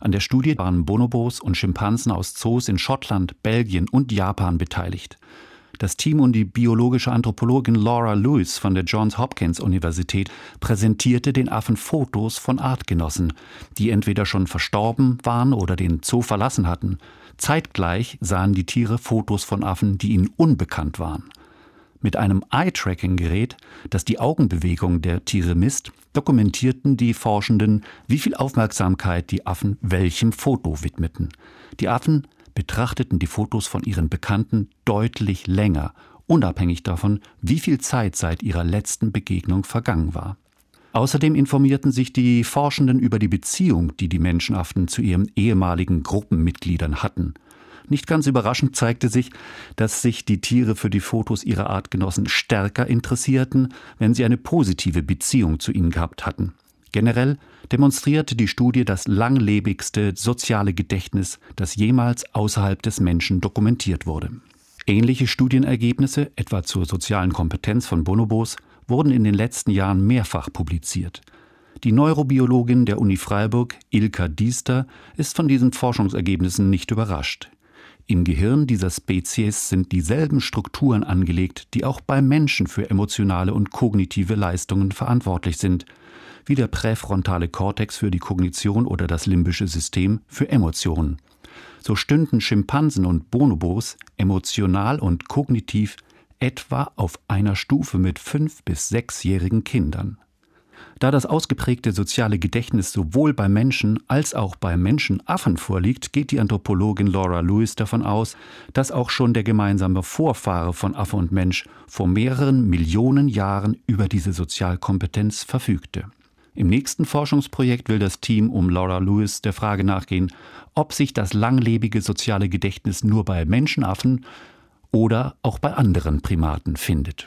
An der Studie waren Bonobos und Schimpansen aus Zoos in Schottland, Belgien und Japan beteiligt. Das Team und die biologische Anthropologin Laura Lewis von der Johns Hopkins Universität präsentierte den Affen Fotos von Artgenossen, die entweder schon verstorben waren oder den Zoo verlassen hatten. Zeitgleich sahen die Tiere Fotos von Affen, die ihnen unbekannt waren. Mit einem Eye-Tracking-Gerät, das die Augenbewegung der Tiere misst, dokumentierten die Forschenden, wie viel Aufmerksamkeit die Affen welchem Foto widmeten. Die Affen betrachteten die Fotos von ihren Bekannten deutlich länger, unabhängig davon, wie viel Zeit seit ihrer letzten Begegnung vergangen war. Außerdem informierten sich die Forschenden über die Beziehung, die die Menschenaffen zu ihren ehemaligen Gruppenmitgliedern hatten. Nicht ganz überraschend zeigte sich, dass sich die Tiere für die Fotos ihrer Artgenossen stärker interessierten, wenn sie eine positive Beziehung zu ihnen gehabt hatten. Generell demonstrierte die Studie das langlebigste soziale Gedächtnis, das jemals außerhalb des Menschen dokumentiert wurde. Ähnliche Studienergebnisse, etwa zur sozialen Kompetenz von Bonobos, wurden in den letzten Jahren mehrfach publiziert. Die Neurobiologin der Uni Freiburg, Ilka Diester, ist von diesen Forschungsergebnissen nicht überrascht. Im Gehirn dieser Spezies sind dieselben Strukturen angelegt, die auch beim Menschen für emotionale und kognitive Leistungen verantwortlich sind – wie der präfrontale Kortex für die Kognition oder das limbische System für Emotionen. So stünden Schimpansen und Bonobos emotional und kognitiv etwa auf einer Stufe mit fünf bis sechsjährigen Kindern. Da das ausgeprägte soziale Gedächtnis sowohl bei Menschen als auch bei Menschenaffen vorliegt, geht die Anthropologin Laura Lewis davon aus, dass auch schon der gemeinsame Vorfahre von Affe und Mensch vor mehreren Millionen Jahren über diese Sozialkompetenz verfügte. Im nächsten Forschungsprojekt will das Team um Laura Lewis der Frage nachgehen, ob sich das langlebige soziale Gedächtnis nur bei Menschenaffen oder auch bei anderen Primaten findet.